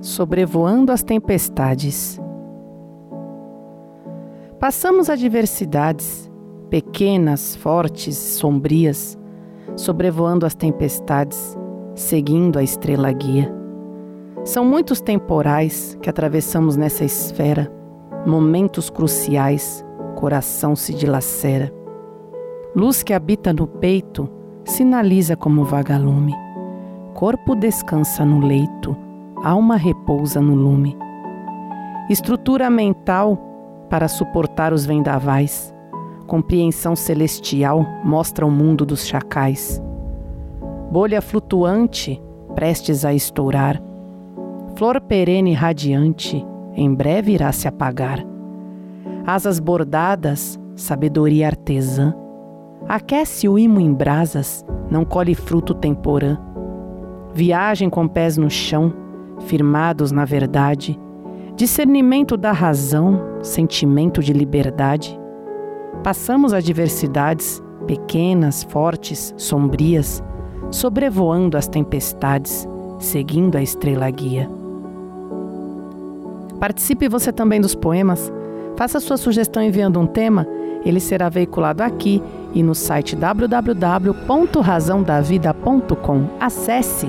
sobrevoando as tempestades. Passamos adversidades, pequenas, fortes, sombrias, sobrevoando as tempestades, seguindo a estrela guia. São muitos temporais que atravessamos nessa esfera, momentos cruciais, coração se dilacera. Luz que habita no peito, sinaliza como vagalume. Corpo descansa no leito, alma repousa no lume. Estrutura mental para suportar os vendavais. Compreensão celestial mostra o mundo dos chacais. Bolha flutuante, prestes a estourar. Flor perene radiante, em breve irá se apagar. Asas bordadas, sabedoria artesã. Aquece o imo em brasas, não colhe fruto temporã. Viagem com pés no chão, firmados na verdade, discernimento da razão, sentimento de liberdade. Passamos adversidades, pequenas, fortes, sombrias, sobrevoando as tempestades, seguindo a estrela guia. Participe você também dos poemas. Faça sua sugestão enviando um tema, ele será veiculado aqui e no site www.razãodavida.com. Acesse!